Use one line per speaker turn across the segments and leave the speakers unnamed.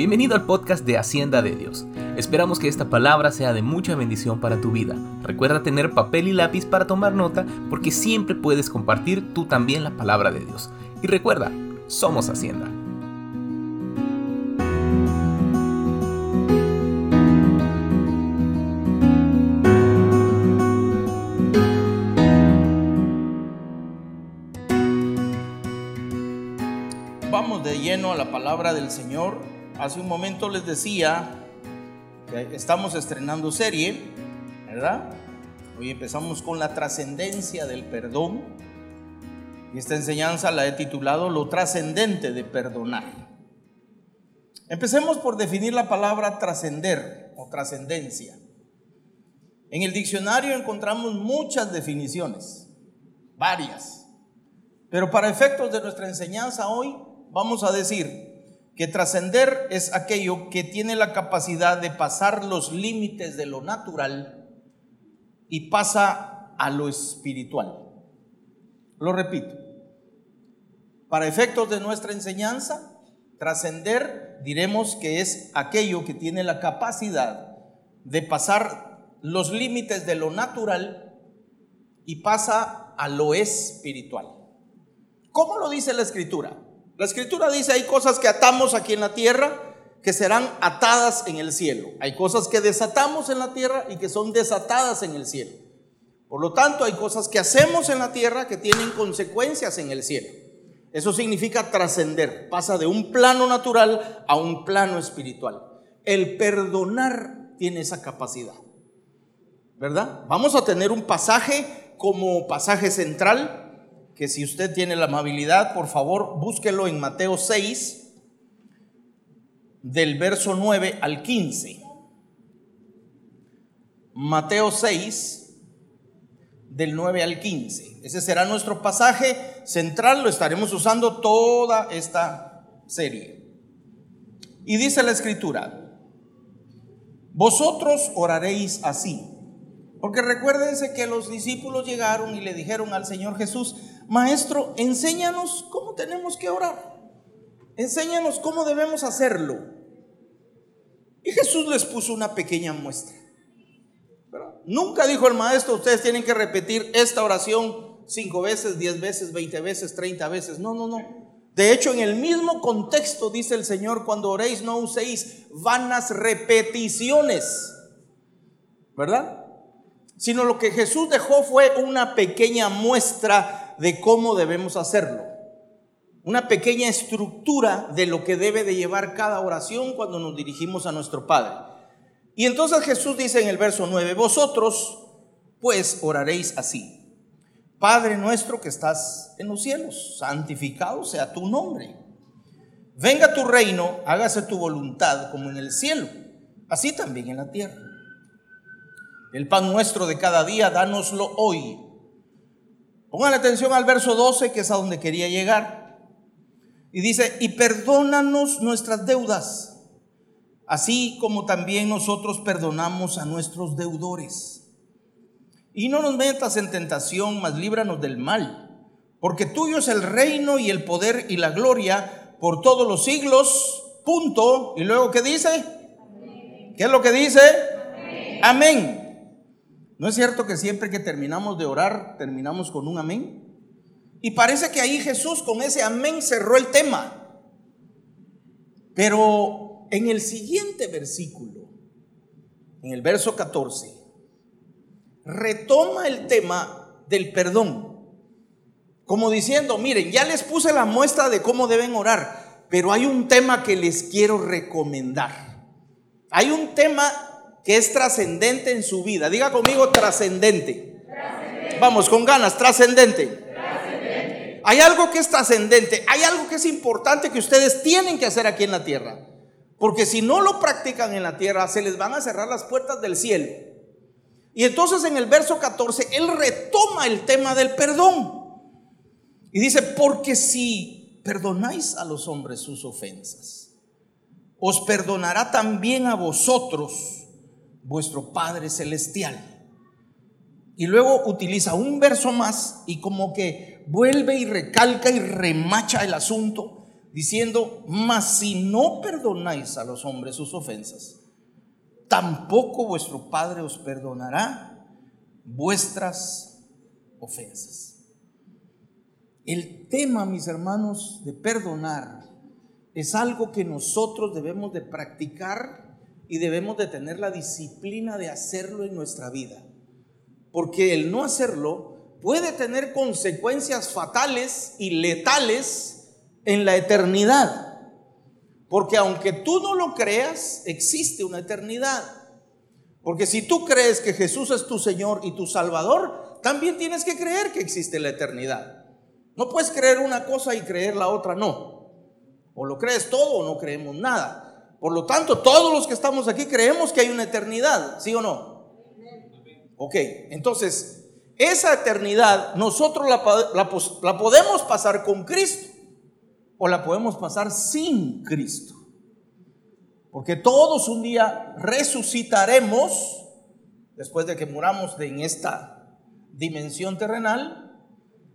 Bienvenido al podcast de Hacienda de Dios. Esperamos que esta palabra sea de mucha bendición para tu vida. Recuerda tener papel y lápiz para tomar nota porque siempre puedes compartir tú también la palabra de Dios. Y recuerda, somos Hacienda.
Vamos de lleno a la palabra del Señor hace un momento les decía que estamos estrenando serie, ¿verdad? Hoy empezamos con la trascendencia del perdón. Y esta enseñanza la he titulado Lo trascendente de perdonar. Empecemos por definir la palabra trascender o trascendencia. En el diccionario encontramos muchas definiciones, varias. Pero para efectos de nuestra enseñanza hoy vamos a decir que trascender es aquello que tiene la capacidad de pasar los límites de lo natural y pasa a lo espiritual. Lo repito, para efectos de nuestra enseñanza, trascender diremos que es aquello que tiene la capacidad de pasar los límites de lo natural y pasa a lo espiritual. ¿Cómo lo dice la escritura? La escritura dice, hay cosas que atamos aquí en la tierra que serán atadas en el cielo. Hay cosas que desatamos en la tierra y que son desatadas en el cielo. Por lo tanto, hay cosas que hacemos en la tierra que tienen consecuencias en el cielo. Eso significa trascender, pasa de un plano natural a un plano espiritual. El perdonar tiene esa capacidad. ¿Verdad? Vamos a tener un pasaje como pasaje central que si usted tiene la amabilidad, por favor, búsquelo en Mateo 6, del verso 9 al 15. Mateo 6, del 9 al 15. Ese será nuestro pasaje central, lo estaremos usando toda esta serie. Y dice la escritura, vosotros oraréis así. Porque recuérdense que los discípulos llegaron y le dijeron al Señor Jesús, Maestro, enséñanos cómo tenemos que orar. Enséñanos cómo debemos hacerlo. Y Jesús les puso una pequeña muestra. Nunca dijo el maestro, ustedes tienen que repetir esta oración cinco veces, diez veces, veinte veces, treinta veces. No, no, no. De hecho, en el mismo contexto dice el Señor, cuando oréis no uséis vanas repeticiones. ¿Verdad? Sino lo que Jesús dejó fue una pequeña muestra de cómo debemos hacerlo. Una pequeña estructura de lo que debe de llevar cada oración cuando nos dirigimos a nuestro Padre. Y entonces Jesús dice en el verso 9, vosotros pues oraréis así. Padre nuestro que estás en los cielos, santificado sea tu nombre. Venga tu reino, hágase tu voluntad como en el cielo, así también en la tierra. El pan nuestro de cada día, dánoslo hoy. Pongan atención al verso 12, que es a donde quería llegar. Y dice, y perdónanos nuestras deudas, así como también nosotros perdonamos a nuestros deudores. Y no nos metas en tentación, mas líbranos del mal, porque tuyo es el reino y el poder y la gloria por todos los siglos. Punto. Y luego, ¿qué dice? ¿Qué es lo que dice? Amén. ¿No es cierto que siempre que terminamos de orar, terminamos con un amén? Y parece que ahí Jesús con ese amén cerró el tema. Pero en el siguiente versículo, en el verso 14, retoma el tema del perdón. Como diciendo, miren, ya les puse la muestra de cómo deben orar, pero hay un tema que les quiero recomendar. Hay un tema que es trascendente en su vida. Diga conmigo trascendente. Vamos, con ganas, trascendente. Hay algo que es trascendente, hay algo que es importante que ustedes tienen que hacer aquí en la tierra. Porque si no lo practican en la tierra, se les van a cerrar las puertas del cielo. Y entonces en el verso 14, él retoma el tema del perdón. Y dice, porque si perdonáis a los hombres sus ofensas, os perdonará también a vosotros vuestro Padre Celestial. Y luego utiliza un verso más y como que vuelve y recalca y remacha el asunto diciendo, mas si no perdonáis a los hombres sus ofensas, tampoco vuestro Padre os perdonará vuestras ofensas. El tema, mis hermanos, de perdonar es algo que nosotros debemos de practicar y debemos de tener la disciplina de hacerlo en nuestra vida. Porque el no hacerlo puede tener consecuencias fatales y letales en la eternidad. Porque aunque tú no lo creas, existe una eternidad. Porque si tú crees que Jesús es tu Señor y tu Salvador, también tienes que creer que existe la eternidad. No puedes creer una cosa y creer la otra no. O lo crees todo o no creemos nada. Por lo tanto, todos los que estamos aquí creemos que hay una eternidad, ¿sí o no? Ok, entonces, esa eternidad nosotros la, podemos pasar con Cristo o la podemos pasar sin Cristo. Porque todos un día resucitaremos después de que muramos en esta dimensión terrenal.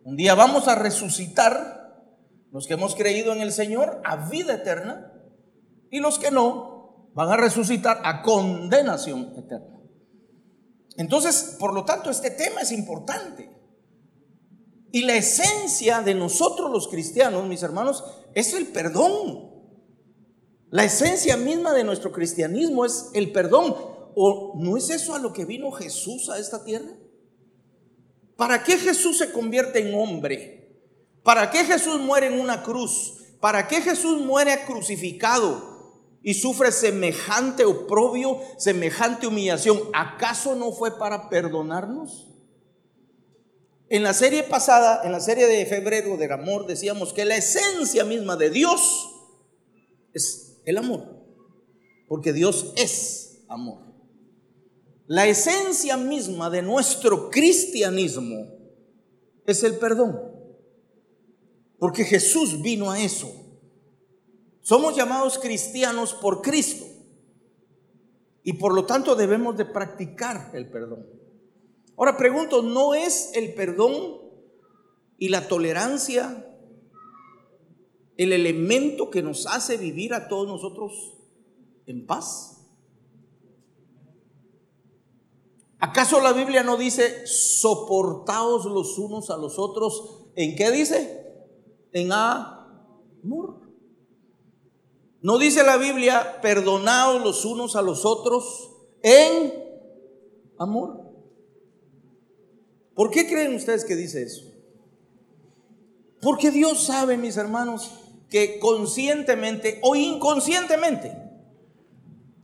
Un día vamos a resucitar los que hemos creído en el Señor a vida eterna y los que no van a resucitar a condenación eterna. Entonces, por lo tanto, este tema es importante. Y la esencia de nosotros los cristianos, mis hermanos, es el perdón. La esencia misma de nuestro cristianismo es el perdón. ¿O no es eso a lo que vino Jesús a esta tierra? ¿Para qué Jesús se convierte en hombre? ¿Para qué Jesús muere en una cruz? ¿Para qué Jesús muere crucificado? Y sufre semejante oprobio, semejante humillación, ¿acaso no fue para perdonarnos? En la serie pasada, en la serie de febrero del amor, decíamos que la esencia misma de Dios es el amor, porque Dios es amor. La esencia misma de nuestro cristianismo es el perdón, porque Jesús vino a eso. Somos llamados cristianos por Cristo y por lo tanto debemos de practicar el perdón. Ahora pregunto, ¿no es el perdón y la tolerancia el elemento que nos hace vivir a todos nosotros en paz? ¿Acaso la Biblia no dice soportaos los unos a los otros? ¿En qué dice? En amor. ¿No dice la Biblia, perdonaos los unos a los otros en amor? ¿Por qué creen ustedes que dice eso? Porque Dios sabe, mis hermanos, que conscientemente o inconscientemente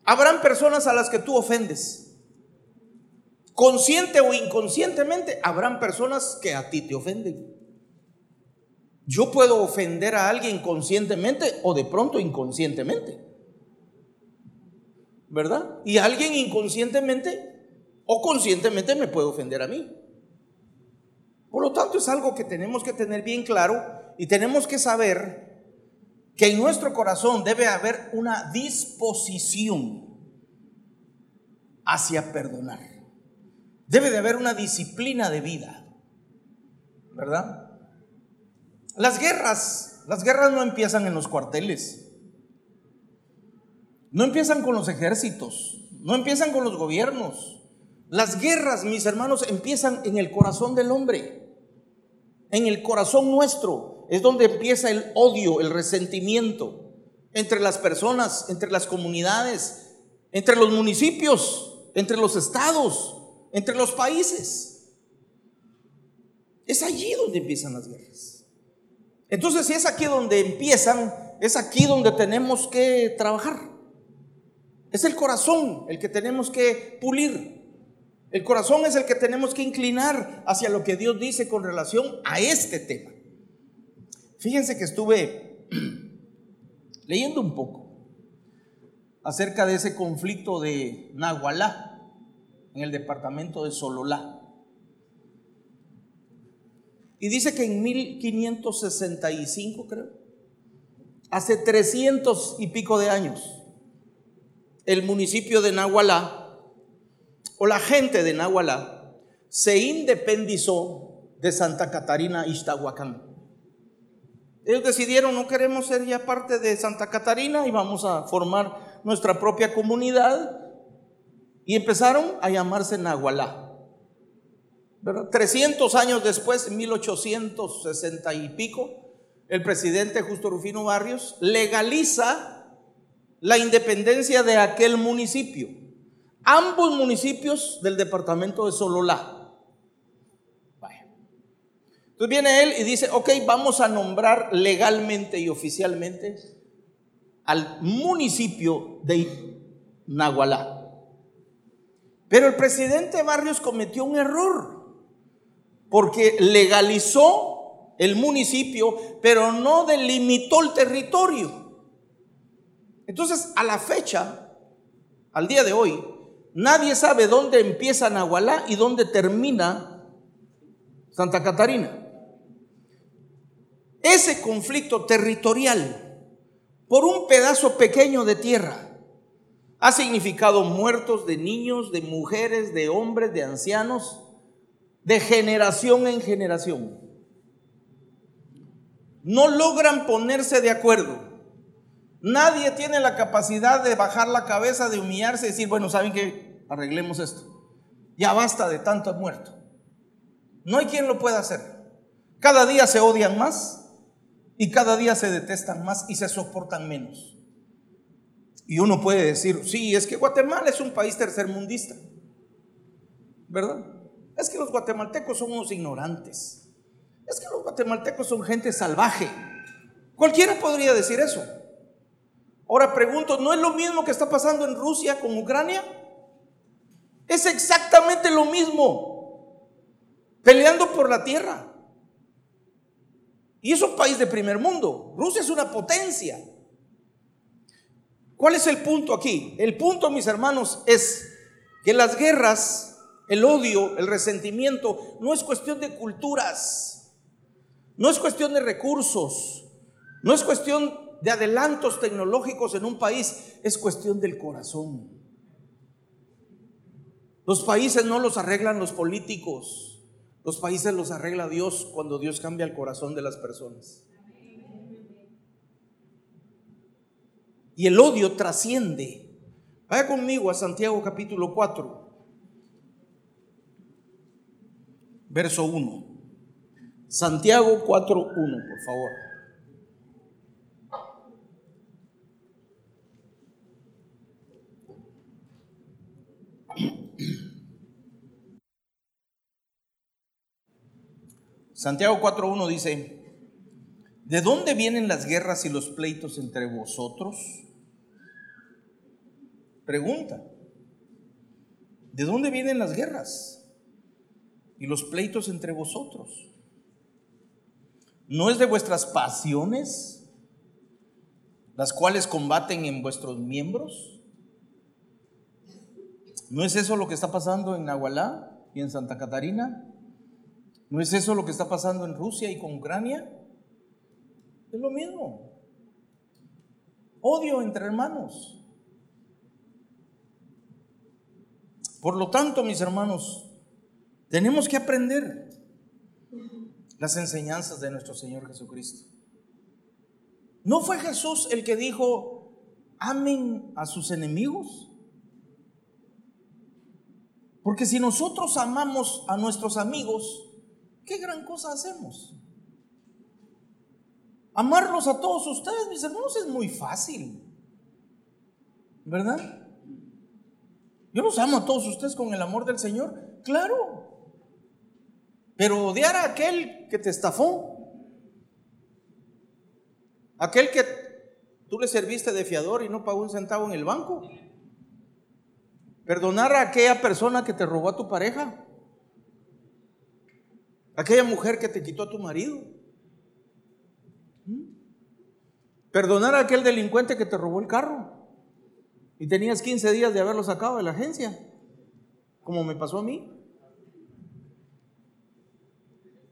habrán personas a las que tú ofendes. Consciente o inconscientemente habrán personas que a ti te ofenden. Yo puedo ofender a alguien conscientemente o de pronto inconscientemente. ¿Verdad? Y alguien inconscientemente o conscientemente me puede ofender a mí. Por lo tanto, es algo que tenemos que tener bien claro y tenemos que saber que en nuestro corazón debe haber una disposición hacia perdonar. Debe de haber una disciplina de vida. ¿Verdad? Las guerras, las guerras no empiezan en los cuarteles. No empiezan con los ejércitos, no empiezan con los gobiernos. Las guerras, mis hermanos, empiezan en el corazón del hombre, en el corazón nuestro. Es donde empieza el odio, el resentimiento entre las personas, entre las comunidades, entre los municipios, entre los estados, entre los países. Es allí donde empiezan las guerras. Entonces, si es aquí donde empiezan, es aquí donde tenemos que trabajar. Es el corazón el que tenemos que pulir. El corazón es el que tenemos que inclinar hacia lo que Dios dice con relación a este tema. Fíjense que estuve leyendo un poco acerca de ese conflicto de Nahualá en el departamento de Sololá. Y dice que en 1565, creo, hace 300 y pico de años, el municipio de Nahualá, o la gente de Nahualá, se independizó de Santa Catarina Ixtahuacán. Ellos decidieron no queremos ser ya parte de Santa Catarina y vamos a formar nuestra propia comunidad y empezaron a llamarse Nahualá. 300 años después, en 1860 y pico, el presidente Justo Rufino Barrios legaliza la independencia de aquel municipio. Ambos municipios del departamento de Sololá. Entonces viene él y dice, ok, vamos a nombrar legalmente y oficialmente al municipio de Nahualá. Pero el presidente Barrios cometió un error, porque legalizó el municipio, pero no delimitó el territorio. Entonces, a la fecha, al día de hoy, nadie sabe dónde empieza Nahualá y dónde termina Santa Catarina. Ese conflicto territorial por un pedazo pequeño de tierra ha significado muertos de niños, de mujeres, de hombres, de ancianos, de generación en generación. No logran ponerse de acuerdo. Nadie tiene la capacidad de bajar la cabeza, de humillarse y decir, bueno, ¿saben qué? Arreglemos esto. Ya basta de tanto muerto. No hay quien lo pueda hacer. Cada día se odian más y cada día se detestan más y se soportan menos. Y uno puede decir, sí, es que Guatemala es un país tercermundista, ¿verdad? Es que los guatemaltecos son unos ignorantes. Es que los guatemaltecos son gente salvaje. Cualquiera podría decir eso. Ahora pregunto, ¿no es lo mismo que está pasando en Rusia con Ucrania? Es exactamente lo mismo. Peleando por la tierra. Y es un país de primer mundo. Rusia es una potencia. ¿Cuál es el punto aquí? El punto, mis hermanos, es que las guerras, el odio, el resentimiento, no es cuestión de culturas, no es cuestión de recursos, no es cuestión de adelantos tecnológicos en un país, es cuestión del corazón. Los países no los arreglan los políticos, los países los arregla Dios cuando Dios cambia el corazón de las personas. Y el odio trasciende. Vaya conmigo a Santiago capítulo 4, verso 1. Santiago 4, 1, por favor. Santiago 4.1 dice, ¿de dónde vienen las guerras y los pleitos entre vosotros? Pregunta, ¿de dónde vienen las guerras y los pleitos entre vosotros? ¿No es de vuestras pasiones las cuales combaten en vuestros miembros? ¿No es eso lo que está pasando en Nahualá y en Santa Catarina? ¿No es eso lo que está pasando en Rusia y con Ucrania? Es lo mismo. Odio entre hermanos. Por lo tanto, mis hermanos, tenemos que aprender las enseñanzas de nuestro Señor Jesucristo. ¿No fue Jesús el que dijo, amen a sus enemigos? Porque si nosotros amamos a nuestros amigos, ¿qué gran cosa hacemos? Amarlos a todos ustedes, mis hermanos, es muy fácil. ¿Verdad? Yo los amo a todos ustedes con el amor del Señor, claro. Pero odiar a aquel que te estafó, aquel que tú le serviste de fiador y no pagó un centavo en el banco, perdonar a aquella persona que te robó a tu pareja, aquella mujer que te quitó a tu marido, ¿Mm? perdonar a aquel delincuente que te robó el carro. Y tenías 15 días de haberlo sacado de la agencia, como me pasó a mí.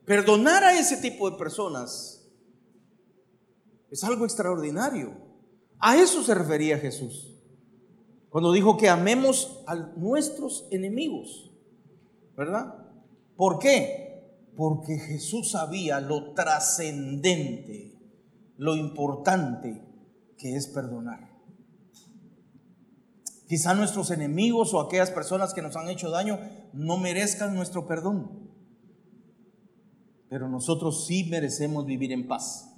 Perdonar a ese tipo de personas es algo extraordinario. A eso se refería Jesús. Cuando dijo que amemos a nuestros enemigos. ¿Verdad? ¿Por qué? Porque Jesús sabía lo trascendente lo importante que es perdonar. Quizá nuestros enemigos o aquellas personas que nos han hecho daño no merezcan nuestro perdón, pero nosotros sí merecemos vivir en paz.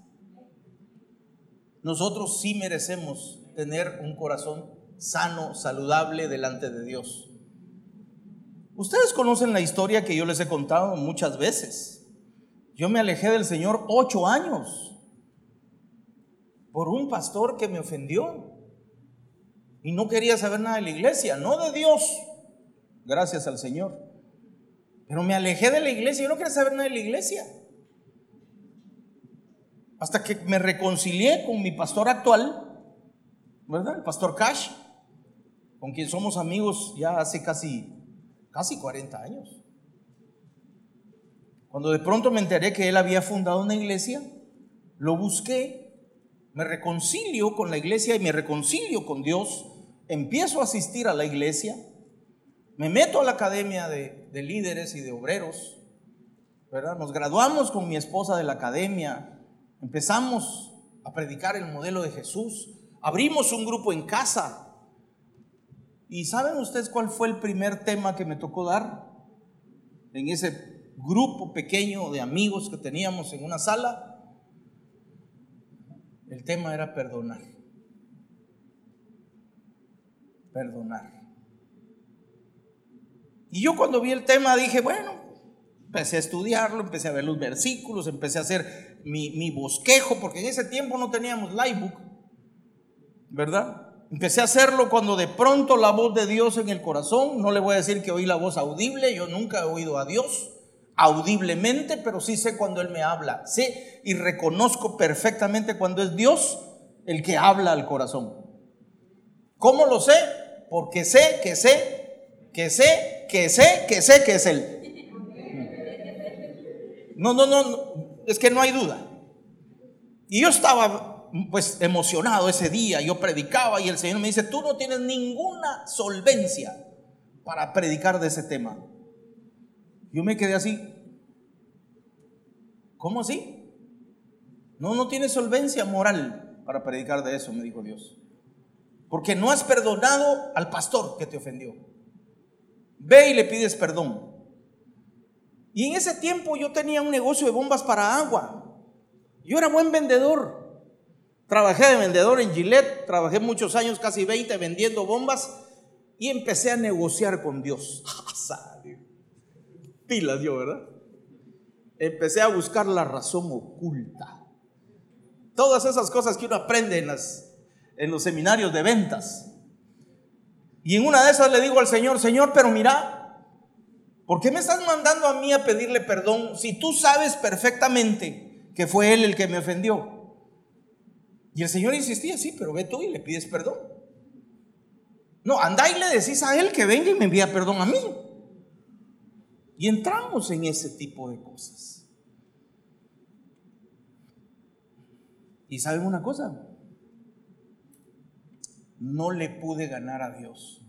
Nosotros sí merecemos tener un corazón sano, saludable delante de Dios. Ustedes conocen la historia que yo les he contado muchas veces. Yo me alejé del Señor ocho años por un pastor que me ofendió y no quería saber nada de la iglesia, no de Dios, gracias al Señor. Pero me alejé de la iglesia, yo no quería saber nada de la iglesia. Hasta que me reconcilié con mi pastor actual, ¿verdad? El pastor Cash, con quien somos amigos ya hace casi, casi 40 años. Cuando de pronto me enteré que él había fundado una iglesia, lo busqué me reconcilio con la iglesia y me reconcilio con Dios, empiezo a asistir a la iglesia, me meto a la academia de, líderes y de obreros, ¿verdad? Nos graduamos con mi esposa de la academia, empezamos a predicar el modelo de Jesús, abrimos un grupo en casa. ¿Y saben ustedes cuál fue el primer tema que me tocó dar? En ese grupo pequeño de amigos que teníamos en una sala el tema era perdonar. Perdonar. Y yo cuando vi el tema dije, bueno, empecé a estudiarlo, empecé a ver los versículos, empecé a hacer mi, bosquejo, porque en ese tiempo no teníamos Livebook, ¿verdad? Empecé a hacerlo cuando de pronto la voz de Dios en el corazón, no le voy a decir que oí la voz audible, yo nunca he oído a Dios, audiblemente, pero sí sé cuando Él me habla. Sé y reconozco perfectamente cuando es Dios el que habla al corazón. ¿Cómo lo sé? Porque sé que sé, que sé, que sé, que sé que es Él. No, no, no, es que no hay duda. Y yo estaba pues emocionado ese día, yo predicaba y el Señor me dice, tú no tienes ninguna solvencia para predicar de ese tema. Yo me quedé así. ¿Cómo así? No, no tienes solvencia moral para predicar de eso, me dijo Dios. Porque no has perdonado al pastor que te ofendió. Ve y le pides perdón. Y en ese tiempo yo tenía un negocio de bombas para agua. Yo era buen vendedor. Trabajé de vendedor en Gillette, trabajé muchos años, casi 20, vendiendo bombas y empecé a negociar con Dios. pilas yo, ¿verdad? Empecé a buscar la razón oculta. Todas esas cosas que uno aprende en, las, en los seminarios de ventas. Y en una de esas le digo al Señor, Señor, pero mira, ¿por qué me estás mandando a mí a pedirle perdón si tú sabes perfectamente que fue Él el que me ofendió? Y el Señor insistía, sí, pero ve tú y le pides perdón. No, anda y le decís a Él que venga y me envía perdón a mí. Y entramos en ese tipo de cosas. ¿Y saben una cosa? No le pude ganar a Dios.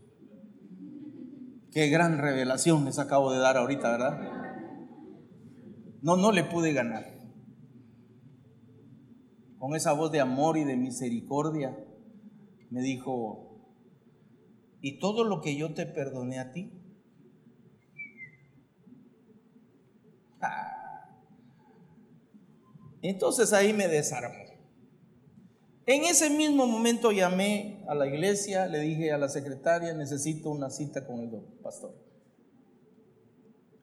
Qué gran revelación les acabo de dar ahorita, ¿verdad? No, no le pude ganar. Con esa voz de amor y de misericordia me dijo, ¿y todo lo que yo te perdoné a ti? Entonces ahí me desarmó. En ese mismo momento llamé a la iglesia, le dije a la secretaria, necesito una cita con el pastor.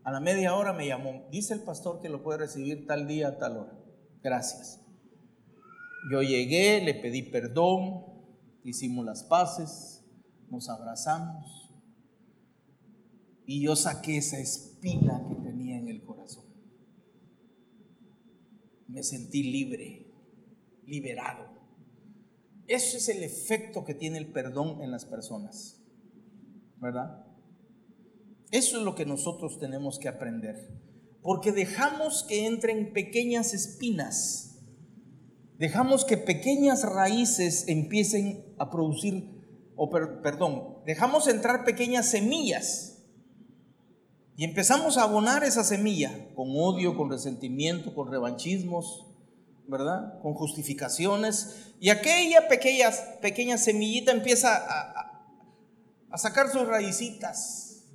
A la media hora me llamó, dice el pastor que lo puede recibir tal día, tal hora. Gracias. Yo llegué, le pedí perdón, hicimos las paces, nos abrazamos y yo saqué esa espina que tenía en el corazón me sentí libre, liberado. Ese es el efecto que tiene el perdón en las personas, ¿verdad? Eso es lo que nosotros tenemos que aprender, porque dejamos que entren pequeñas espinas, dejamos que pequeñas raíces empiecen a producir, o perdón, dejamos entrar pequeñas semillas y empezamos a abonar esa semilla con odio, con resentimiento, con revanchismos, ¿verdad? Con justificaciones. Y aquella pequeña, semillita empieza a, a sacar sus raicitas.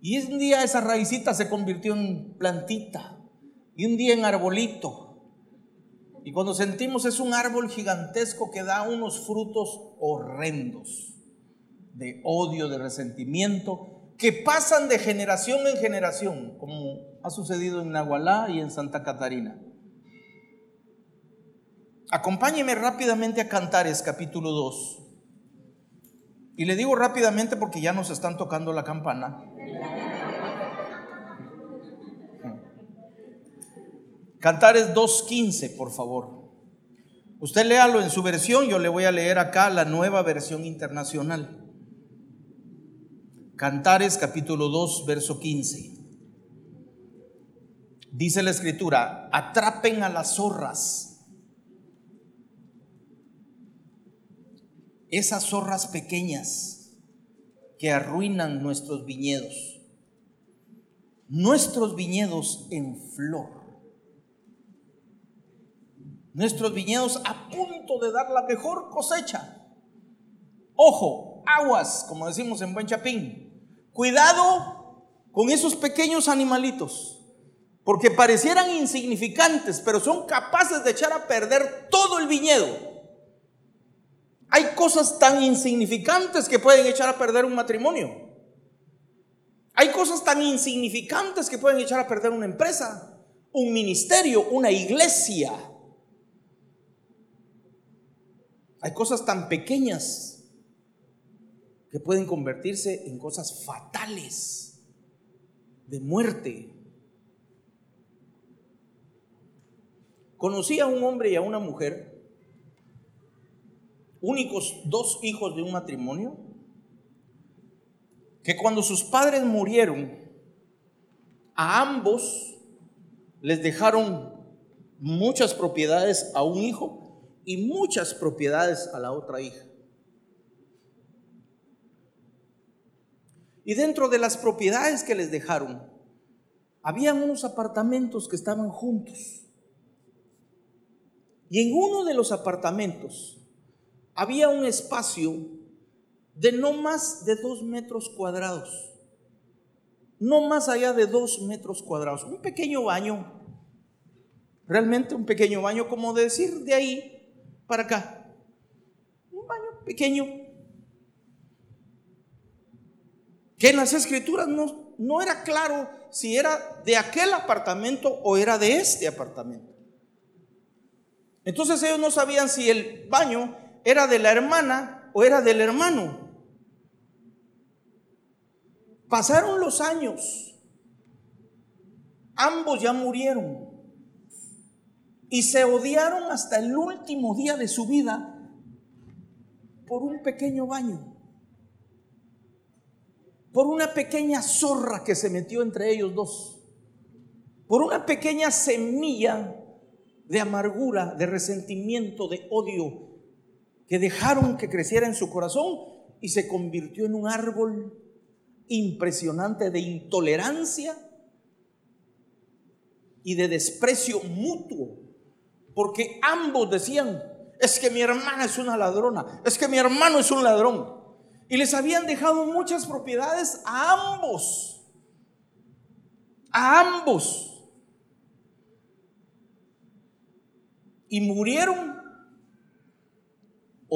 Y un día esa raicita se convirtió en plantita. Y un día en arbolito. Y cuando sentimos es un árbol gigantesco que da unos frutos horrendos de odio, de resentimiento, que pasan de generación en generación, como ha sucedido en Nahualá y en Santa Catarina. Acompáñeme rápidamente a Cantares capítulo 2. Y le digo rápidamente porque ya nos están tocando la campana. Cantares 2.15, por favor. Usted léalo en su versión, yo le voy a leer acá la nueva versión internacional. Cantares capítulo 2, verso 15. Dice la escritura, atrapen a las zorras. Esas zorras pequeñas que arruinan nuestros viñedos. Nuestros viñedos en flor nuestros viñedos a punto de dar la mejor cosecha. Ojo, aguas, como decimos en Buen Chapín. Cuidado con esos pequeños animalitos, porque parecieran insignificantes, pero son capaces de echar a perder todo el viñedo. Hay cosas tan insignificantes que pueden echar a perder un matrimonio. Hay cosas tan insignificantes que pueden echar a perder una empresa, un ministerio, una iglesia. Hay cosas tan pequeñas que pueden convertirse en cosas fatales, de muerte. Conocí a un hombre y a una mujer, únicos dos hijos de un matrimonio, que cuando sus padres murieron, a ambos les dejaron muchas propiedades a un hijo y muchas propiedades a la otra hija. Y dentro de las propiedades que les dejaron, habían unos apartamentos que estaban juntos. Y en uno de los apartamentos había un espacio de no más de dos metros cuadrados. No más allá de dos metros cuadrados. Un pequeño baño. Realmente un pequeño baño, como decir de ahí para acá. Un baño pequeño. Que en las escrituras no, era claro si era de aquel apartamento o era de este apartamento. Entonces ellos no sabían si el baño era de la hermana o era del hermano. Pasaron los años. Ambos ya murieron y se odiaron hasta el último día de su vida por un pequeño baño, por una pequeña zorra que se metió entre ellos dos, por una pequeña semilla de amargura, de resentimiento, de odio, que dejaron que creciera en su corazón y se convirtió en un árbol impresionante de intolerancia y de desprecio mutuo porque ambos decían, es que mi hermana es una ladrona, es que mi hermano es un ladrón. Y les habían dejado muchas propiedades a ambos, a ambos. Y murieron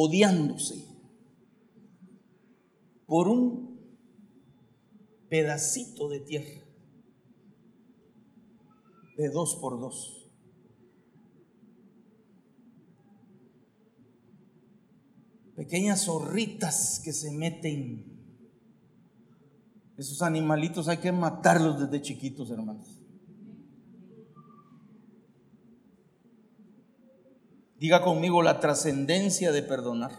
odiándose por un pedacito de tierra de dos por dos. pequeñas zorritas que se meten. Esos animalitos hay que matarlos desde chiquitos, hermanos. Diga conmigo la trascendencia de perdonar.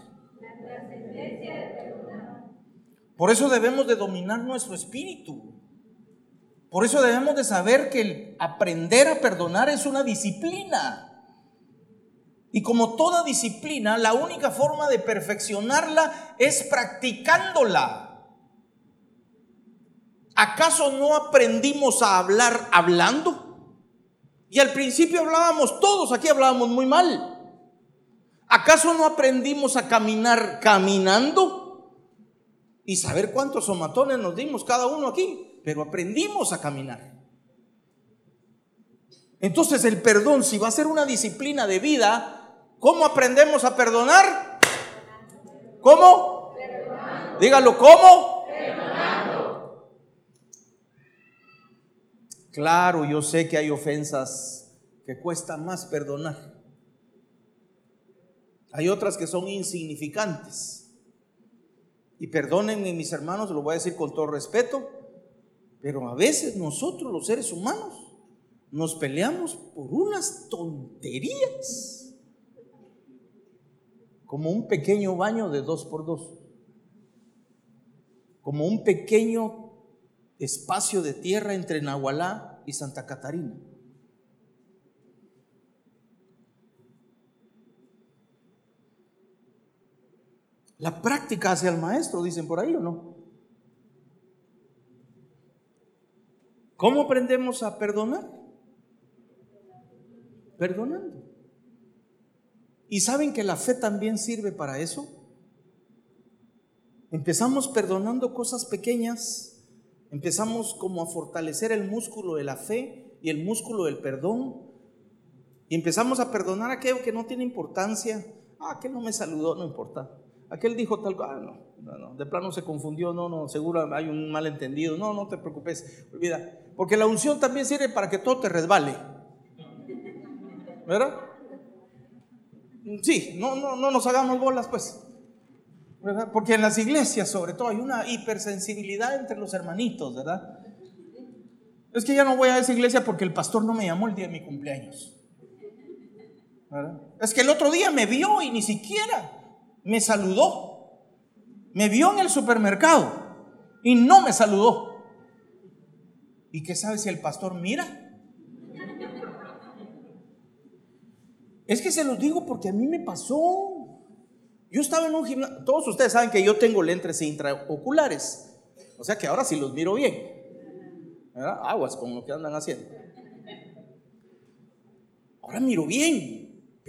Por eso debemos de dominar nuestro espíritu. Por eso debemos de saber que el aprender a perdonar es una disciplina. Y como toda disciplina, la única forma de perfeccionarla es practicándola. ¿Acaso no aprendimos a hablar hablando? Y al principio hablábamos, todos aquí hablábamos muy mal. ¿Acaso no aprendimos a caminar caminando? Y saber cuántos somatones nos dimos cada uno aquí, pero aprendimos a caminar. Entonces el perdón, si va a ser una disciplina de vida, ¿cómo aprendemos a perdonar? ¿Cómo? Dígalo, ¿cómo? Claro, yo sé que hay ofensas que cuesta más perdonar. Hay otras que son insignificantes. Y perdónenme mis hermanos, lo voy a decir con todo respeto, pero a veces nosotros los seres humanos nos peleamos por unas tonterías. Como un pequeño baño de dos por dos. Como un pequeño espacio de tierra entre Nahualá y Santa Catarina. La práctica hacia el maestro, dicen por ahí o no. ¿Cómo aprendemos a perdonar? Perdonando. ¿Y saben que la fe también sirve para eso? Empezamos perdonando cosas pequeñas, empezamos como a fortalecer el músculo de la fe y el músculo del perdón, y empezamos a perdonar aquello que no tiene importancia. Ah, aquel no me saludó, no importa. Aquel dijo tal cosa, ah, no, no, no, de plano se confundió, no, no, seguro hay un malentendido, no, no te preocupes, olvida. Porque la unción también sirve para que todo te resbale. ¿Verdad? Sí, no, no, no nos hagamos bolas, pues. ¿verdad? Porque en las iglesias, sobre todo, hay una hipersensibilidad entre los hermanitos, ¿verdad? Es que ya no voy a esa iglesia porque el pastor no me llamó el día de mi cumpleaños. ¿verdad? Es que el otro día me vio y ni siquiera me saludó. Me vio en el supermercado y no me saludó. ¿Y qué sabe si el pastor mira? Es que se los digo porque a mí me pasó. Yo estaba en un gimnasio, todos ustedes saben que yo tengo lentes intraoculares, o sea que ahora sí los miro bien. Aguas con lo que andan haciendo. Ahora miro bien,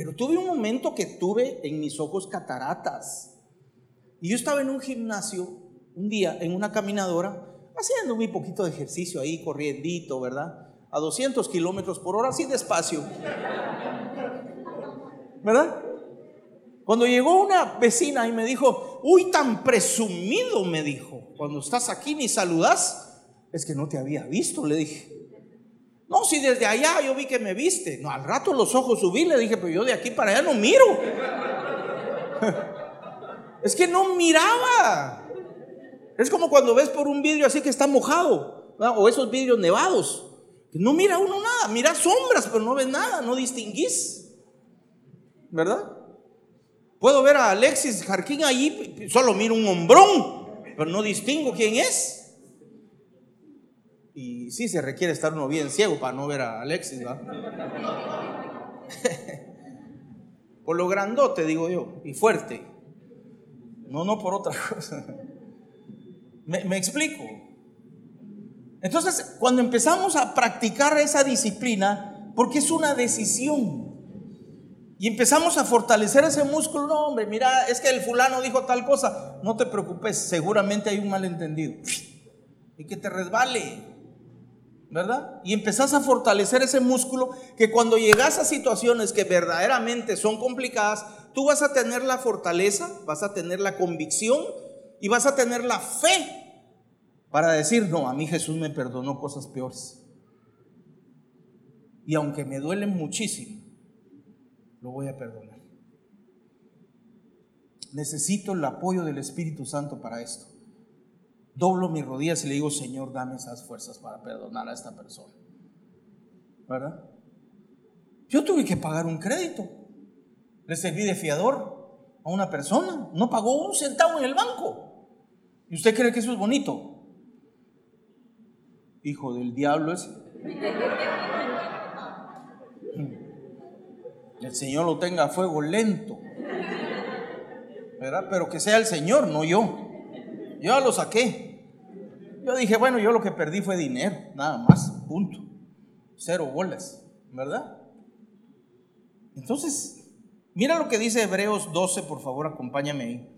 pero tuve un momento que tuve en mis ojos cataratas. Y yo estaba en un gimnasio un día, en una caminadora, haciendo muy poquito de ejercicio ahí, corriendito, ¿verdad? A 200 kilómetros por hora, así despacio. ¿verdad? Cuando llegó una vecina y me dijo, uy, tan presumido, me dijo, cuando estás aquí ni saludas, es que no te había visto, le dije. No, si desde allá yo vi que me viste. No, al rato los ojos subí, le dije, pero yo de aquí para allá no miro. es que no miraba. Es como cuando ves por un vidrio así que está mojado, o esos vidrios nevados. no mira uno nada, mira sombras, pero no ves nada, no distinguís. ¿verdad? Puedo ver a Alexis Jarquín allí, solo miro un hombrón, pero no distingo quién es. Y sí se requiere estar uno bien ciego para no ver a Alexis, ¿verdad? por lo grandote, digo yo, y fuerte. No, no por otra cosa. Me, me explico. Entonces, cuando empezamos a practicar esa disciplina, porque es una decisión, y empezamos a fortalecer ese músculo. No, hombre, mira, es que el fulano dijo tal cosa. No te preocupes, seguramente hay un malentendido. Y que te resbale, ¿verdad? Y empezás a fortalecer ese músculo que cuando llegas a situaciones que verdaderamente son complicadas, tú vas a tener la fortaleza, vas a tener la convicción y vas a tener la fe para decir, no, a mí Jesús me perdonó cosas peores. Y aunque me duelen muchísimo, lo voy a perdonar. Necesito el apoyo del Espíritu Santo para esto. Doblo mis rodillas y le digo, Señor, dame esas fuerzas para perdonar a esta persona. ¿Verdad? Yo tuve que pagar un crédito. Le serví de fiador a una persona. No pagó un centavo en el banco. ¿Y usted cree que eso es bonito? Hijo del diablo ese. el Señor lo tenga a fuego lento. ¿Verdad? Pero que sea el Señor, no yo. Yo lo saqué. Yo dije, bueno, yo lo que perdí fue dinero, nada más, punto. Cero bolas. ¿verdad? Entonces, mira lo que dice Hebreos 12, por favor, acompáñame ahí.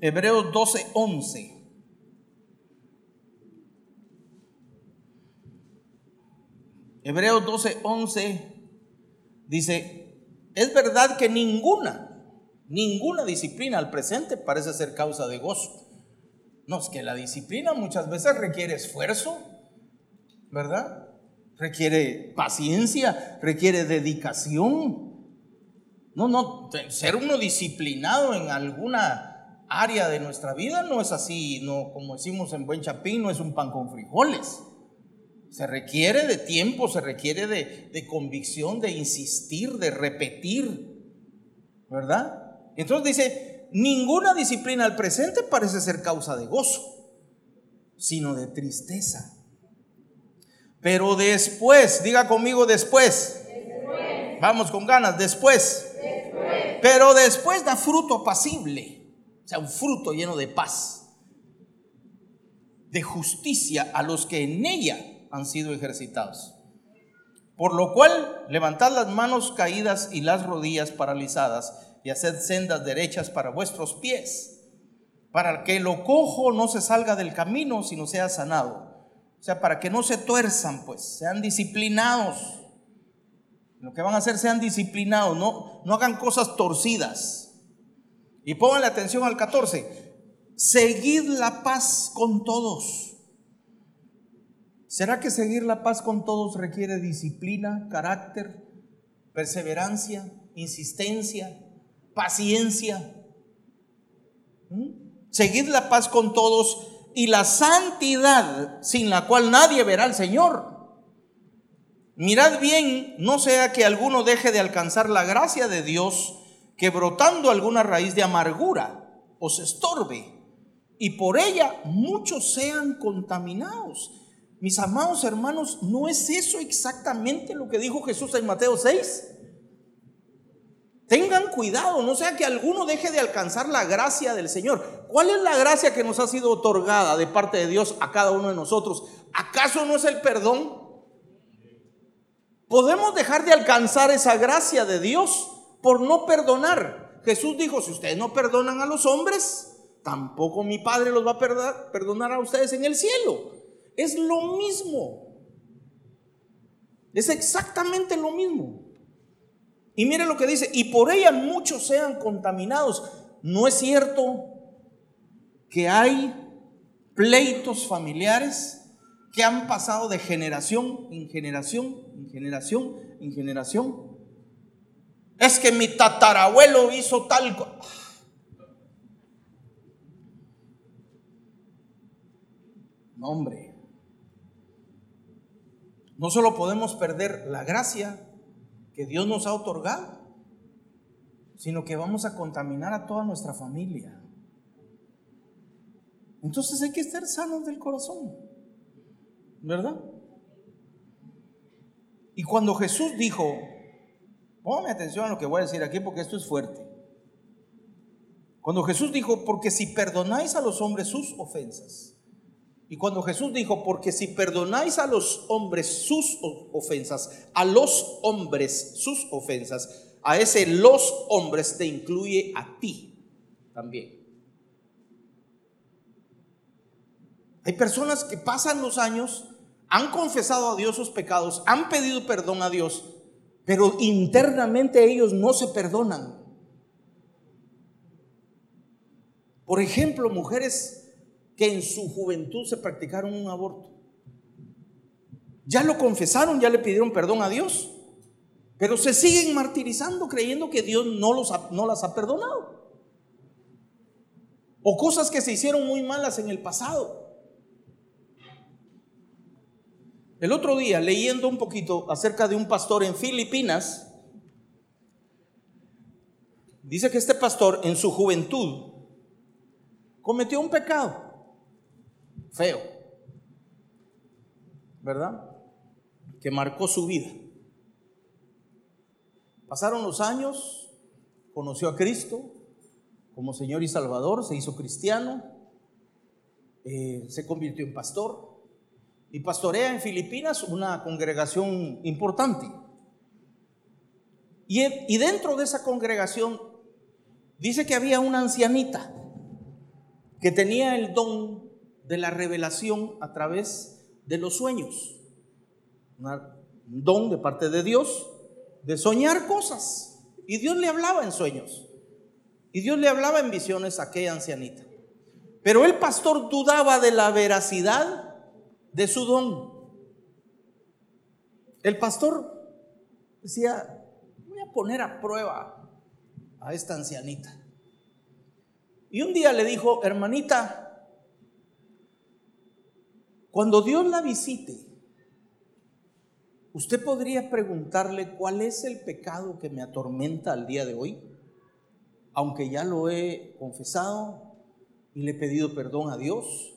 Hebreos 12, 11. Hebreos 12, 11 dice, es verdad que ninguna, ninguna disciplina al presente parece ser causa de gozo. No, es que la disciplina muchas veces requiere esfuerzo, ¿verdad? Requiere paciencia, requiere dedicación. No, no, ser uno disciplinado en alguna área de nuestra vida no es así, no, como decimos en buen chapín, no es un pan con frijoles. Se requiere de tiempo, se requiere de, de convicción, de insistir, de repetir, ¿verdad? Entonces dice, ninguna disciplina al presente parece ser causa de gozo, sino de tristeza. Pero después, diga conmigo después. Vamos con ganas, después. después. Pero después da fruto apacible, o sea, un fruto lleno de paz, de justicia a los que en ella han sido ejercitados. Por lo cual, levantad las manos caídas y las rodillas paralizadas y haced sendas derechas para vuestros pies, para que lo cojo no se salga del camino, sino sea sanado. O sea, para que no se tuerzan, pues, sean disciplinados. Lo que van a hacer, sean disciplinados, no, no hagan cosas torcidas. Y pónganle atención al 14. Seguid la paz con todos. ¿Será que seguir la paz con todos requiere disciplina, carácter, perseverancia, insistencia, paciencia? ¿Mm? Seguid la paz con todos y la santidad sin la cual nadie verá al Señor. Mirad bien, no sea que alguno deje de alcanzar la gracia de Dios, que brotando alguna raíz de amargura os estorbe, y por ella muchos sean contaminados. Mis amados hermanos, ¿no es eso exactamente lo que dijo Jesús en Mateo 6? Tengan cuidado, no sea que alguno deje de alcanzar la gracia del Señor. ¿Cuál es la gracia que nos ha sido otorgada de parte de Dios a cada uno de nosotros? ¿Acaso no es el perdón? Podemos dejar de alcanzar esa gracia de Dios por no perdonar. Jesús dijo, si ustedes no perdonan a los hombres, tampoco mi Padre los va a perdonar a ustedes en el cielo. Es lo mismo. Es exactamente lo mismo. Y mire lo que dice, y por ella muchos sean contaminados. ¿No es cierto que hay pleitos familiares que han pasado de generación en generación, en generación, en generación? Es que mi tatarabuelo hizo tal cosa. No, hombre. No solo podemos perder la gracia, que Dios nos ha otorgado, sino que vamos a contaminar a toda nuestra familia. Entonces hay que estar sanos del corazón, ¿verdad? Y cuando Jesús dijo, póngame atención a lo que voy a decir aquí porque esto es fuerte. Cuando Jesús dijo, porque si perdonáis a los hombres sus ofensas, y cuando Jesús dijo, porque si perdonáis a los hombres sus ofensas, a los hombres sus ofensas, a ese los hombres te incluye a ti también. Hay personas que pasan los años, han confesado a Dios sus pecados, han pedido perdón a Dios, pero internamente ellos no se perdonan. Por ejemplo, mujeres que en su juventud se practicaron un aborto. Ya lo confesaron, ya le pidieron perdón a Dios, pero se siguen martirizando creyendo que Dios no, los no las ha perdonado. O cosas que se hicieron muy malas en el pasado. El otro día, leyendo un poquito acerca de un pastor en Filipinas, dice que este pastor en su juventud cometió un pecado feo, ¿verdad? Que marcó su vida. Pasaron los años, conoció a Cristo como Señor y Salvador, se hizo cristiano, eh, se convirtió en pastor y pastorea en Filipinas una congregación importante, Y, y dentro de esa congregación dice que había una ancianita que tenía el don de la revelación a través de los sueños. Un don de parte de Dios de soñar cosas. Y Dios le hablaba en sueños. Y Dios le hablaba en visiones a aquella ancianita. Pero el pastor dudaba de la veracidad de su don. El pastor decía, voy a poner a prueba a esta ancianita. Y un día le dijo, hermanita, cuando Dios la visite, usted podría preguntarle cuál es el pecado que me atormenta al día de hoy, aunque ya lo he confesado y le he pedido perdón a Dios.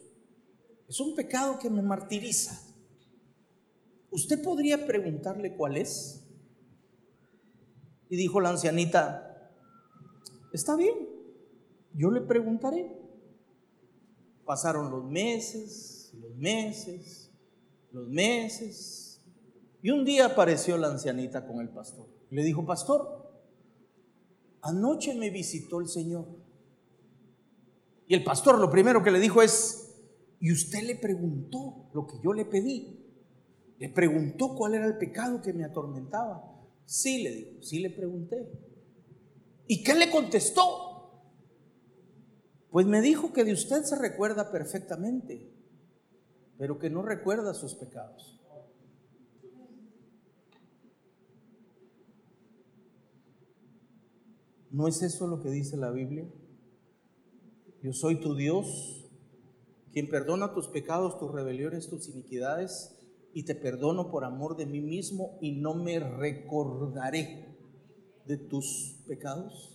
Es un pecado que me martiriza. ¿Usted podría preguntarle cuál es? Y dijo la ancianita, está bien, yo le preguntaré. Pasaron los meses, los meses, los meses. Y un día apareció la ancianita con el pastor. Le dijo, pastor, anoche me visitó el Señor. Y el pastor lo primero que le dijo es, y usted le preguntó lo que yo le pedí. Le preguntó cuál era el pecado que me atormentaba. Sí, le dijo, sí le pregunté. ¿Y qué le contestó? Pues me dijo que de usted se recuerda perfectamente, pero que no recuerda sus pecados. ¿No es eso lo que dice la Biblia? Yo soy tu Dios, quien perdona tus pecados, tus rebeliones, tus iniquidades, y te perdono por amor de mí mismo y no me recordaré de tus pecados.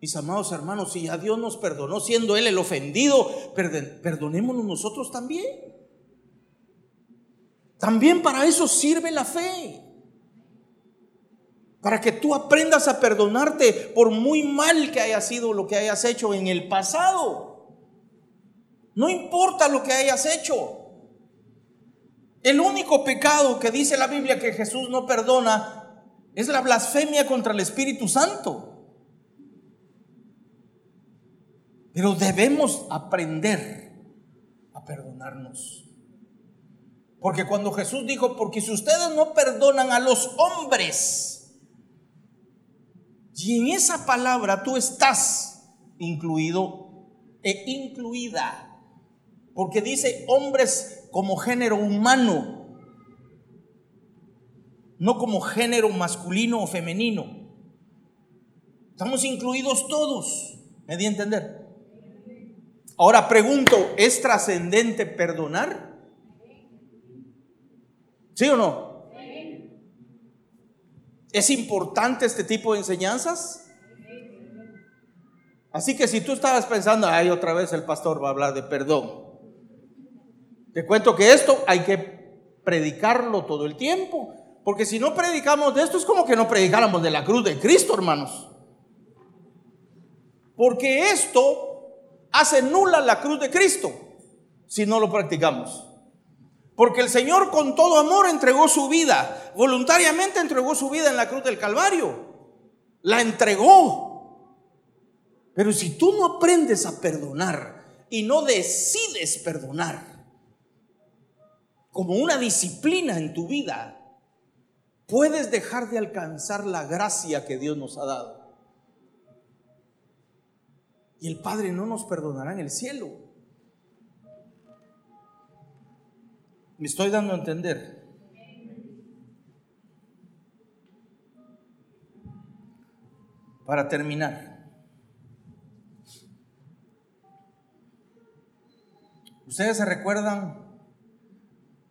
Mis amados hermanos, si a Dios nos perdonó siendo Él el ofendido, perdonémonos nosotros también. También para eso sirve la fe. Para que tú aprendas a perdonarte por muy mal que haya sido lo que hayas hecho en el pasado. No importa lo que hayas hecho. El único pecado que dice la Biblia que Jesús no perdona es la blasfemia contra el Espíritu Santo. Pero debemos aprender a perdonarnos. Porque cuando Jesús dijo, porque si ustedes no perdonan a los hombres, y en esa palabra tú estás incluido e incluida, porque dice hombres como género humano, no como género masculino o femenino. Estamos incluidos todos, me di a entender. Ahora pregunto, ¿es trascendente perdonar? ¿Sí o no? ¿Es importante este tipo de enseñanzas? Así que si tú estabas pensando, ay, otra vez el pastor va a hablar de perdón. Te cuento que esto hay que predicarlo todo el tiempo. Porque si no predicamos de esto es como que no predicáramos de la cruz de Cristo, hermanos. Porque esto hace nula la cruz de Cristo si no lo practicamos. Porque el Señor con todo amor entregó su vida, voluntariamente entregó su vida en la cruz del Calvario. La entregó. Pero si tú no aprendes a perdonar y no decides perdonar como una disciplina en tu vida, puedes dejar de alcanzar la gracia que Dios nos ha dado y el Padre no nos perdonará en el cielo. Me estoy dando a entender. Para terminar, ¿ustedes se recuerdan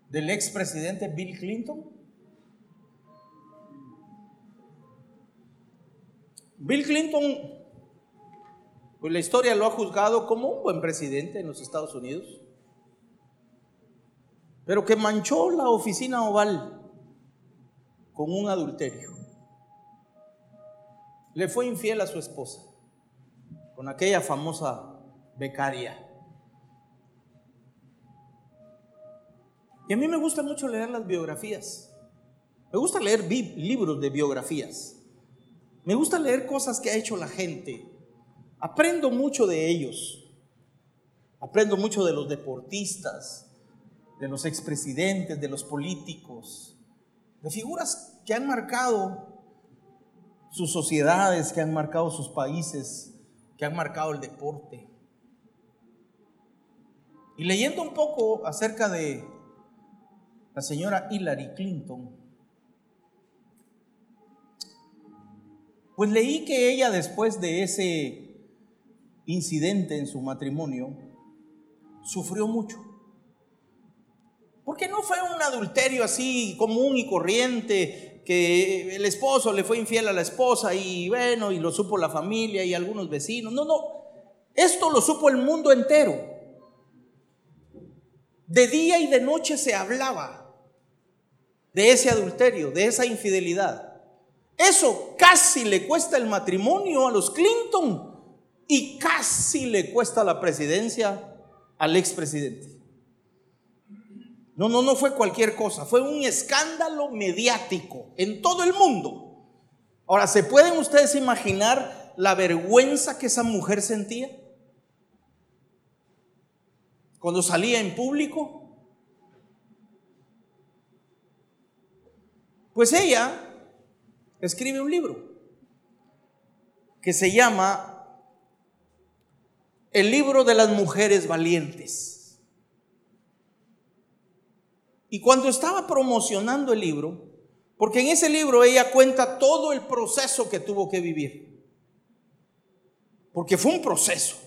del expresidente Bill Clinton? Bill Clinton pues la historia lo ha juzgado como un buen presidente en los Estados Unidos, pero que manchó la oficina oval con un adulterio. Le fue infiel a su esposa con aquella famosa becaria. Y a mí me gusta mucho leer las biografías Me gusta leer libros de biografías. Me gusta leer cosas que ha hecho la gente. Aprendo mucho de ellos. Aprendo mucho de los deportistas, de los expresidentes, de los políticos, de figuras que han marcado sus sociedades, que han marcado sus países, que han marcado el deporte. Y leyendo un poco acerca de la señora Hillary Clinton, pues leí que ella después de ese incidente en su matrimonio, sufrió mucho. Porque no fue un adulterio así común y corriente, que el esposo le fue infiel a la esposa y bueno, y lo supo la familia y algunos vecinos. No, no, esto lo supo el mundo entero. De día y de noche se hablaba de ese adulterio, de esa infidelidad. Eso casi le cuesta el matrimonio a los Clinton y casi le cuesta la presidencia al expresidente. No, no, no fue cualquier cosa, fue un escándalo mediático en todo el mundo. Ahora, ¿se pueden ustedes imaginar la vergüenza que esa mujer sentía? cuando salía en público? Pues ella escribe un libro que se llama El libro de las mujeres valientes. Y cuando estaba promocionando el libro, porque en ese libro ella cuenta todo el proceso que tuvo que vivir, porque fue un proceso.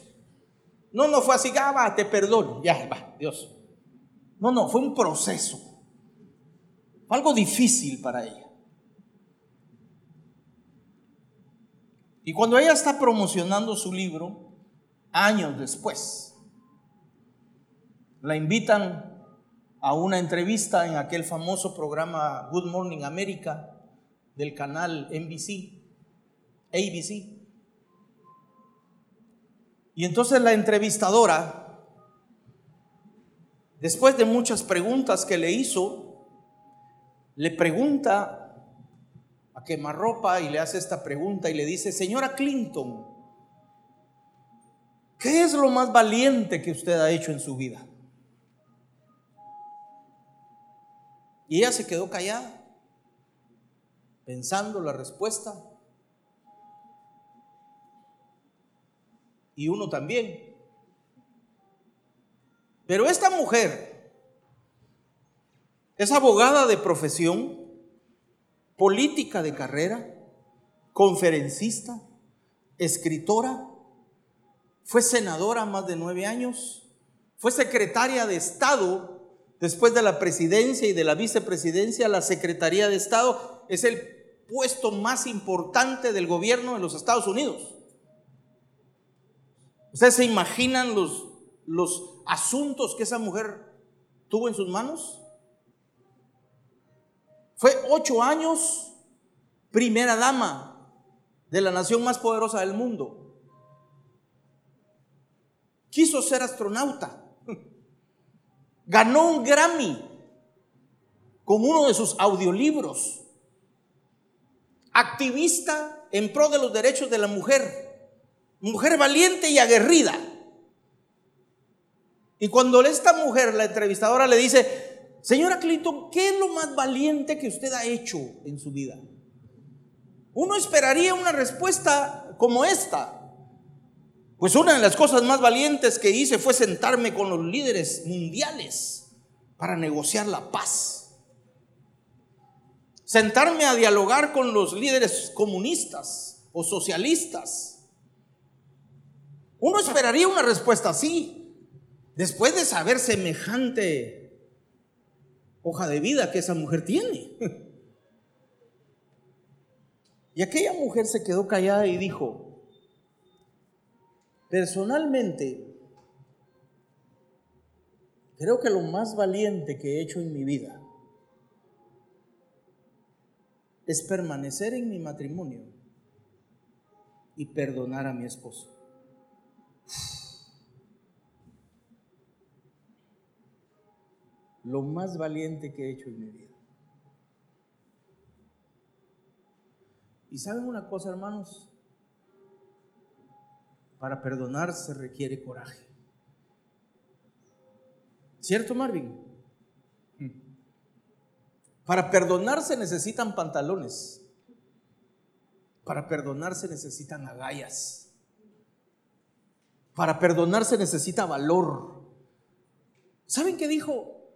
No, no fue así, ah, va, te perdono, ya, va, Dios. No, no, fue un proceso. algo difícil para ella. Y cuando ella está promocionando su libro, años después, la invitan a una entrevista en aquel famoso programa Good Morning America del canal NBC, ABC. Y entonces la entrevistadora, después de muchas preguntas que le hizo, le pregunta a quemarropa y le hace esta pregunta y le dice, señora Clinton, ¿qué es lo más valiente que usted ha hecho en su vida? Y ella se quedó callada, pensando la respuesta. y uno también. Pero esta mujer es abogada de profesión, política de carrera, conferencista, escritora, fue senadora más de nueve años, fue secretaria de Estado después de la presidencia y de la vicepresidencia, la Secretaría de Estado es el puesto más importante del gobierno de los Estados Unidos. ¿Ustedes se imaginan los, los asuntos que esa mujer tuvo en sus manos? Fue ocho años primera dama de la nación más poderosa del mundo. Quiso ser astronauta. Ganó un Grammy con uno de sus audiolibros. Activista en pro de los derechos de la mujer mujer valiente y aguerrida. Y cuando esta mujer, la entrevistadora, le dice, señora Clinton, ¿qué es lo más valiente que usted ha hecho en su vida? Uno esperaría una respuesta como esta. Pues una de las cosas más valientes que hice fue sentarme con los líderes mundiales para negociar la paz. Sentarme a dialogar con los líderes comunistas o socialistas uno esperaría una respuesta así, después de saber semejante hoja de vida que esa mujer tiene. Y aquella mujer se quedó callada y dijo, personalmente, creo que lo más valiente que he hecho en mi vida es permanecer en mi matrimonio y perdonar a mi esposo. Lo más valiente que he hecho en mi vida. Y saben una cosa, hermanos, para perdonar se requiere coraje. ¿Cierto, Marvin? Para perdonar se necesitan pantalones. Para perdonar se necesitan agallas. Para perdonar se necesita valor. ¿Saben qué dijo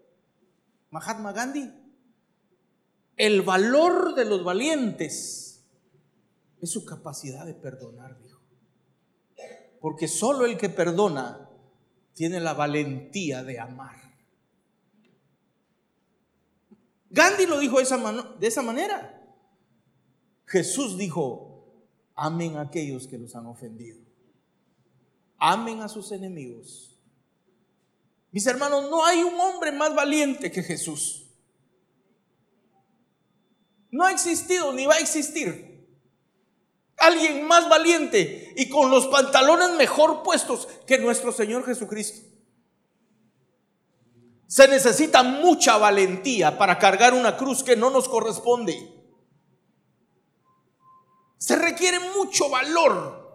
Mahatma Gandhi? El valor de los valientes es su capacidad de perdonar. Porque solo el que perdona tiene la valentía de amar. Gandhi lo dijo de esa, de esa manera. Jesús dijo, amen a aquellos que los han ofendido. Amen a sus enemigos mis hermanos, no hay un hombre más valiente que Jesús. No ha existido ni va a existir alguien más valiente y con los pantalones mejor puestos que nuestro Señor Jesucristo. Se necesita mucha valentía para cargar una cruz que no nos corresponde. Se requiere mucho valor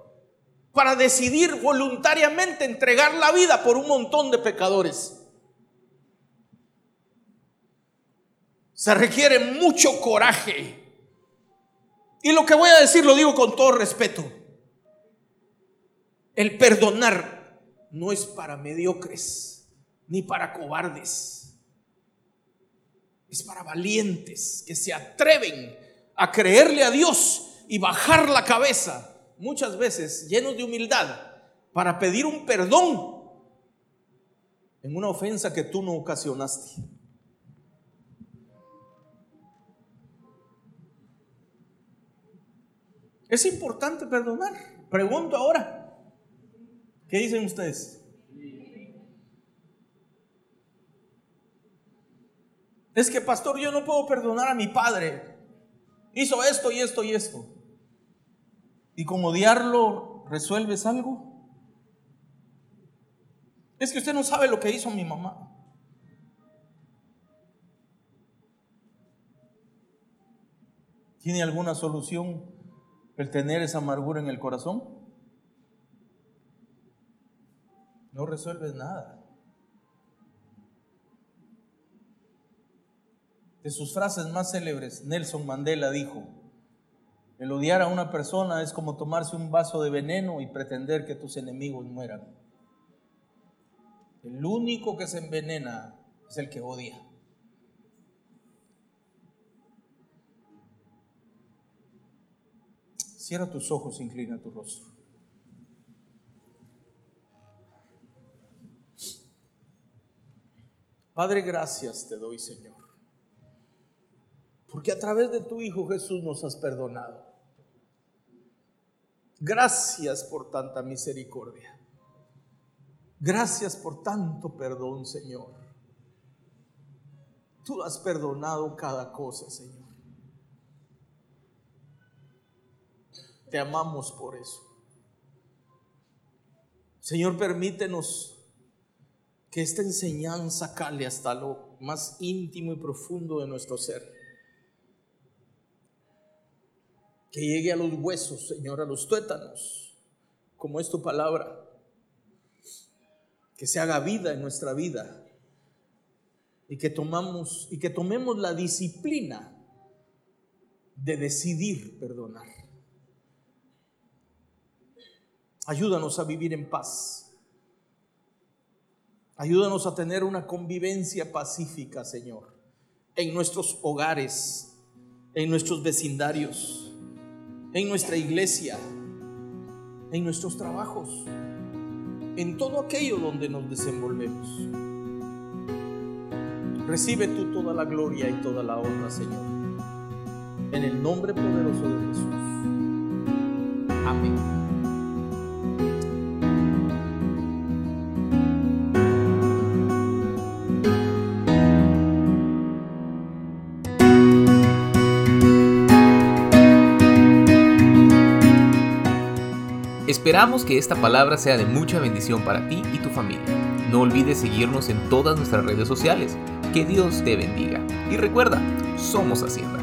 para decidir voluntariamente entregar la vida por un montón de pecadores. Se requiere mucho coraje. Y lo que voy a decir lo digo con todo respeto. El perdonar no es para mediocres ni para cobardes. Es para valientes que se atreven a creerle a Dios y bajar la cabeza muchas veces llenos de humildad para pedir un perdón en una ofensa que tú no ocasionaste. Es importante perdonar. Pregunto ahora, ¿qué dicen ustedes? Es que, pastor, yo no puedo perdonar a mi padre. Hizo esto y esto y esto y con odiarlo resuelves algo. Es que usted no sabe lo que hizo mi mamá. ¿Tiene alguna solución el tener esa amargura en el corazón? No resuelves nada. De sus frases más célebres, Nelson Mandela dijo, el odiar a una persona es como tomarse un vaso de veneno y pretender que tus enemigos mueran. El único que se envenena es el que odia. Cierra tus ojos, inclina tu rostro. Padre, gracias te doy, Señor, porque a través de tu Hijo Jesús nos has perdonado. Gracias por tanta misericordia. Gracias por tanto perdón, Señor. Tú has perdonado cada cosa, Señor. Te amamos por eso. Señor, permítenos que esta enseñanza cale hasta lo más íntimo y profundo de nuestro ser que llegue a los huesos, Señor, a los tuétanos, como es tu palabra. Que se haga vida en nuestra vida y que tomamos y que tomemos la disciplina de decidir perdonar. Ayúdanos a vivir en paz. Ayúdanos a tener una convivencia pacífica, Señor, en nuestros hogares, en nuestros vecindarios en nuestra iglesia, en nuestros trabajos, en todo aquello donde nos desenvolvemos. Recibe tú toda la gloria y toda la honra, Señor. En el nombre poderoso de Jesús. Amén.
Esperamos que esta palabra sea de mucha bendición para ti y tu familia. No olvides seguirnos en todas nuestras redes sociales. Que Dios te bendiga. Y recuerda, somos Hacienda.